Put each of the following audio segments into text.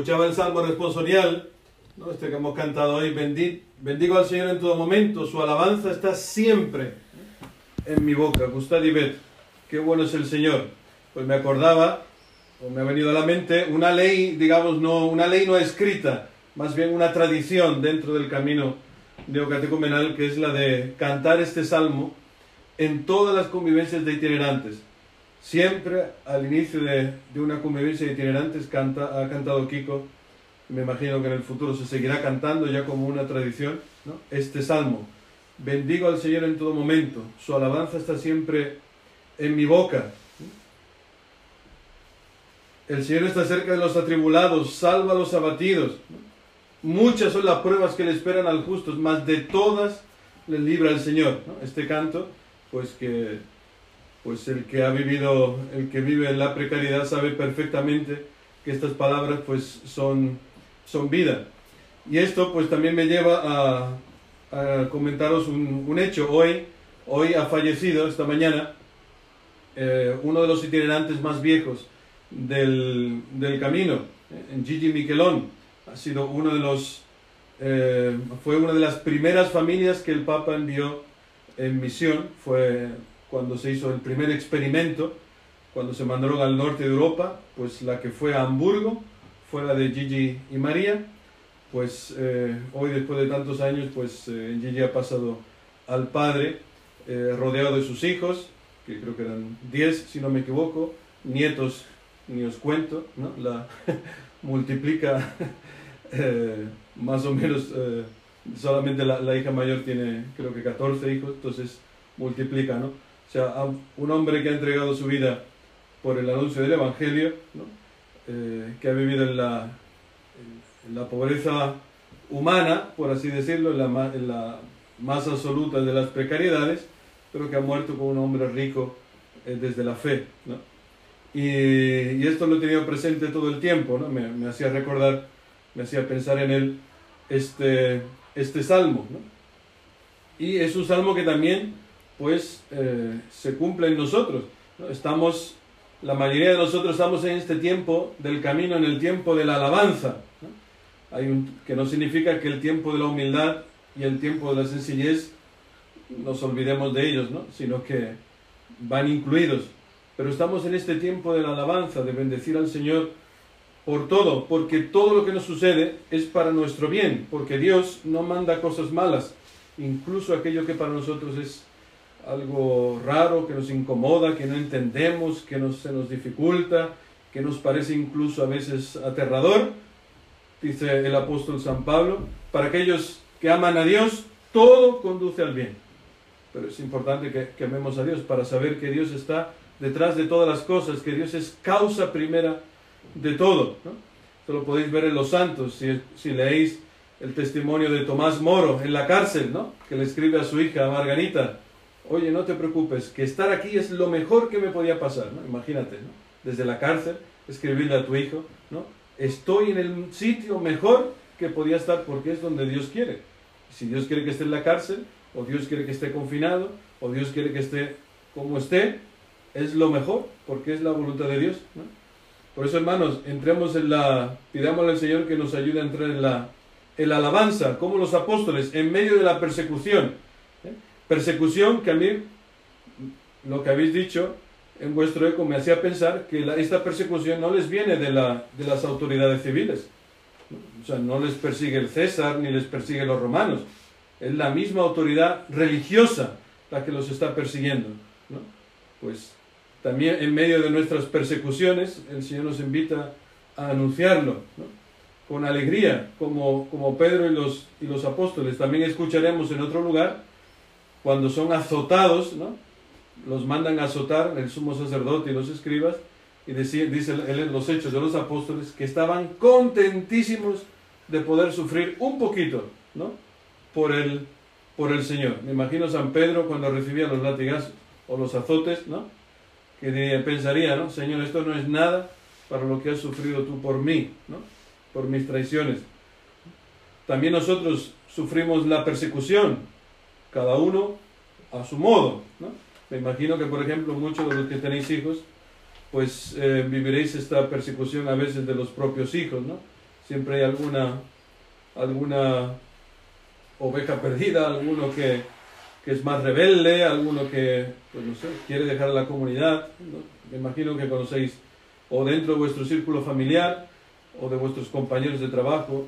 escuchaba el Salmo responsorial, este que hemos cantado hoy, bendi- bendigo al Señor en todo momento, su alabanza está siempre en mi boca. Gustad y ved, qué bueno es el Señor. Pues me acordaba, o me ha venido a la mente, una ley, digamos, no, una ley no escrita, más bien una tradición dentro del camino neocatecumenal, que es la de cantar este salmo en todas las convivencias de itinerantes. Siempre al inicio de, de una convivencia de itinerantes canta, ha cantado Kiko, me imagino que en el futuro se seguirá cantando ya como una tradición, ¿no? este salmo. Bendigo al Señor en todo momento, su alabanza está siempre en mi boca. El Señor está cerca de los atribulados, salva a los abatidos. Muchas son las pruebas que le esperan al justo, más de todas le libra el Señor. Este canto, pues que pues el que ha vivido, el que vive en la precariedad sabe perfectamente que estas palabras pues son, son vida. Y esto pues también me lleva a, comentaros un, hecho. Hoy, hoy ha fallecido, esta mañana, eh, uno de los itinerantes más viejos del, del camino, Gigi Miquelón. Ha sido uno de los, eh, fue una de las primeras familias que el Papa envió en misión. Fue cuando se hizo el primer experimento, cuando se mandaron al norte de Europa, pues la que fue a Hamburgo, fue la de Gigi y María. Pues eh, hoy, después de tantos años, pues eh, Gigi ha pasado al Padre, eh, rodeado de sus hijos, que creo que eran 10, si no me equivoco, nietos, ni os cuento, ¿no? La multiplica eh, más o menos, eh, solamente la, la hija mayor tiene creo que 14 hijos, entonces multiplica, ¿no? O sea, a un hombre que ha entregado su vida por el anuncio del Evangelio, ¿no? Eh, que ha vivido en la, la pobreza humana, por así decirlo, en la, más absoluta de las precariedades, pero que ha muerto como un hombre rico eh, desde la fe. ¿no? Y, y esto lo he tenido presente todo el tiempo, ¿no? me, me hacía recordar, me hacía pensar en él este, este salmo. Y es un salmo que también pues, eh, se cumple en nosotros. ¿no? Estamos, la mayoría de nosotros estamos en este tiempo del camino, en el tiempo de la alabanza. Hay un, que no significa que el tiempo de la humildad y el tiempo de la sencillez nos olvidemos de ellos, ¿no? sino que van incluidos. Pero estamos en este tiempo de la alabanza, de bendecir al Señor por todo, porque todo lo que nos sucede es para nuestro bien, porque Dios no manda cosas malas, incluso aquello que para nosotros es algo raro, que nos incomoda, que no entendemos, que nos, se nos dificulta, que nos parece incluso a veces aterrador, dice el apóstol San Pablo, para aquellos que aman a Dios, todo conduce al bien. Pero es importante que, que amemos a Dios para saber que Dios está detrás de todas las cosas, que Dios es causa primera de todo. ¿no? Esto lo podéis ver en los santos, si, si leéis el testimonio de Tomás Moro en la cárcel, ¿no? que le escribe a su hija Margarita, oye, no te preocupes, que estar aquí es lo mejor que me podía pasar, imagínate, ¿no? desde la cárcel, escribirle a tu hijo, ¿no? estoy en el sitio mejor que podía estar porque es donde Dios quiere. Si Dios quiere que esté en la cárcel, o Dios quiere que esté confinado, o Dios quiere que esté como esté, es lo mejor, porque es la voluntad de Dios. Por eso, hermanos, entremos en la, pidámosle al Señor que nos ayude a entrar en la, en la alabanza, como los apóstoles, en medio de la persecución. Persecución que a mí, lo que habéis dicho en vuestro eco, me hacía pensar que esta persecución no les viene de, la, de las autoridades civiles. O sea, no les persigue el César ni les persigue los romanos. Es la misma autoridad religiosa la que los está persiguiendo. ¿no? Pues también en medio de nuestras persecuciones, el Señor nos invita a anunciarlo ¿no? con alegría, como, como Pedro y los, y los apóstoles. También escucharemos en otro lugar, cuando son azotados, ¿no? los mandan a azotar el sumo sacerdote y los escribas, y dice, dice en los hechos de los apóstoles que estaban contentísimos de poder sufrir un poquito, ¿no? Por el, por el Señor. Me imagino San Pedro cuando recibía los latigazos o los azotes, ¿no? Que pensaría, ¿no? Señor, esto no es nada para lo que has sufrido tú por mí, ¿no? Por mis traiciones. También nosotros sufrimos la persecución, cada uno a su modo, ¿no? Me imagino que, por ejemplo, muchos de los que tenéis hijos, pues eh, viviréis esta persecución a veces de los propios hijos, ¿no? Siempre hay alguna, alguna oveja perdida, alguno que, que es más rebelde, alguno que, pues no sé, quiere dejar la comunidad, me imagino que conocéis, o dentro de vuestro círculo familiar, o de vuestros compañeros de trabajo,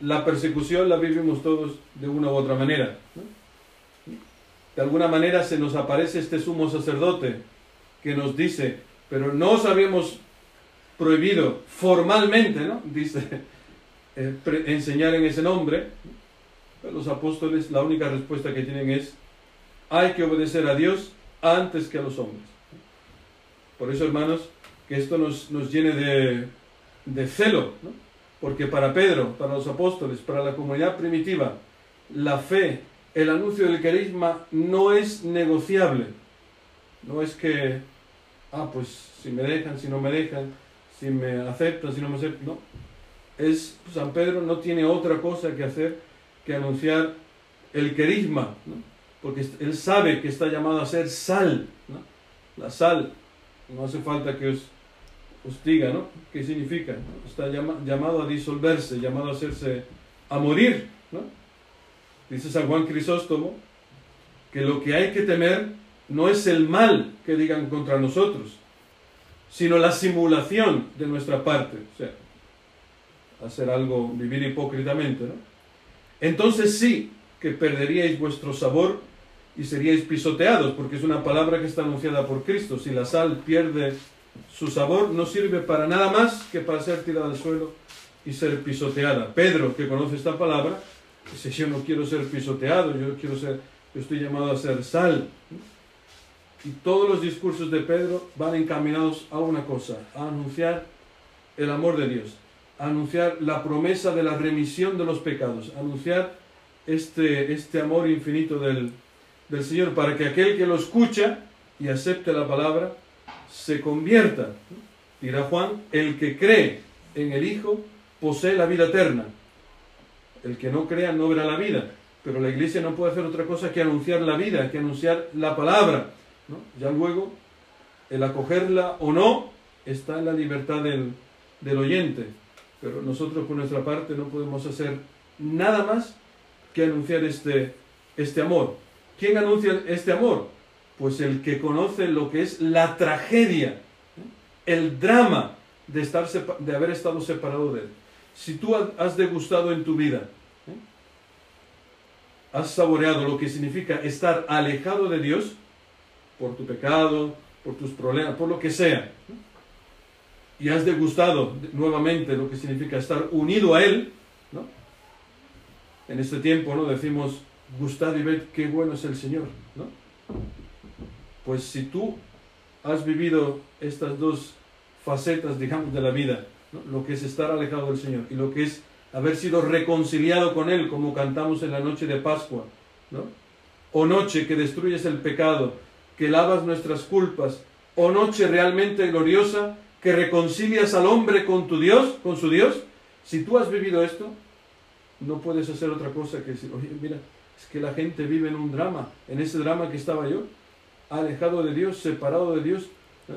la persecución la vivimos todos de una u otra manera. De alguna manera se nos aparece este sumo sacerdote que nos dice, pero no os habíamos prohibido formalmente, ¿no? Dice, eh, enseñar en ese nombre. Los apóstoles, la única respuesta que tienen es, hay que obedecer a Dios antes que a los hombres. Por eso, hermanos, que esto nos, nos llene de, de celo, porque para Pedro, para los apóstoles, para la comunidad primitiva, la fe, el anuncio del carisma no es negociable. No es que, ah, pues si me dejan, si no me dejan, si me aceptan, si no me aceptan. No. Es, San Pedro no tiene otra cosa que hacer que anunciar el carisma, ¿no? porque él sabe que está llamado a ser sal. La sal, no hace falta que os os diga, ¿no? ¿Qué significa? Está llamado a disolverse, llamado a hacerse, a morir, ¿no? Dice San Juan Crisóstomo que lo que hay que temer no es el mal que digan contra nosotros, sino la simulación de nuestra parte, o sea, hacer algo, vivir hipócritamente, ¿no? Entonces sí que perderíais vuestro sabor y seríais pisoteados, porque es una palabra que está anunciada por Cristo. Si la sal pierde su sabor no sirve para nada más que para ser tirada al suelo y ser pisoteada. Pedro, que conoce esta palabra, dice, yo no quiero ser pisoteado, yo quiero ser, yo estoy llamado a ser sal. Y todos los discursos de Pedro van encaminados a una cosa, a anunciar el amor de Dios, a anunciar la promesa de la remisión de los pecados, a anunciar este, este amor infinito del, del Señor, para que aquel que lo escucha y acepte la palabra, se convierta. Dirá Juan, el que cree en el Hijo posee la vida eterna. El que no crea no verá la vida. Pero la iglesia no puede hacer otra cosa que anunciar la vida, que anunciar la palabra. Ya luego, el acogerla o no está en la libertad del, del oyente. Pero nosotros por nuestra parte no podemos hacer nada más que anunciar este, este amor. ¿Quién anuncia este amor? Pues el que conoce lo que es la tragedia, el drama de, estar de haber estado separado de Él. Si tú has degustado en tu vida, ¿eh? Has saboreado lo que significa estar alejado de Dios por tu pecado, por tus problemas, por lo que sea, y has degustado nuevamente lo que significa estar unido a Él, ¿no? en este tiempo no decimos gustad y ved qué bueno es el Señor, ¿no? Pues si tú has vivido estas dos facetas, digamos, de la vida, lo que es estar alejado del Señor y lo que es haber sido reconciliado con Él, como cantamos en la noche de Pascua, ¿no? o noche que destruyes el pecado, que lavas nuestras culpas, o noche realmente gloriosa que reconcilias al hombre con tu Dios, con su Dios, si tú has vivido esto, no puedes hacer otra cosa que decir, oye, mira, es que la gente vive en un drama, en ese drama que estaba yo, alejado de Dios, separado de Dios,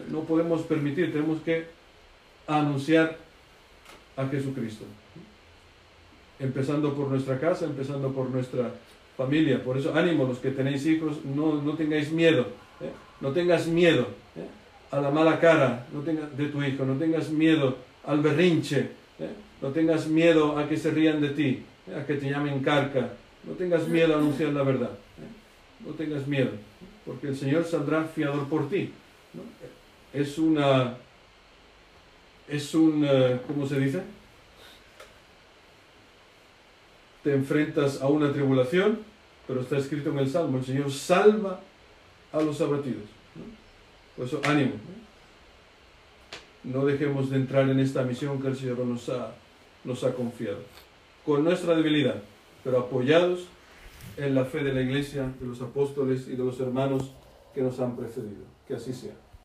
no podemos permitir, tenemos que anunciar a Jesucristo. Empezando por nuestra casa, empezando por nuestra familia. Por eso, ánimo, los que tenéis hijos, no, no tengáis miedo, ¿eh? no tengas miedo ¿eh? a la mala cara no tengas, de tu hijo, no tengas miedo al berrinche, ¿eh? no tengas miedo a que se rían de ti, a que te llamen carca, no tengas miedo a anunciar la verdad, no tengas miedo porque el Señor saldrá fiador por ti. Es una, es un, ¿cómo se dice? Te enfrentas a una tribulación, pero está escrito en el Salmo, el Señor salva a los abatidos. Por eso, ánimo. No dejemos de entrar en esta misión que el Señor nos ha, nos ha confiado. Con nuestra debilidad, pero apoyados en la fe de la iglesia, de los apóstoles y de los hermanos que nos han precedido. Que así sea.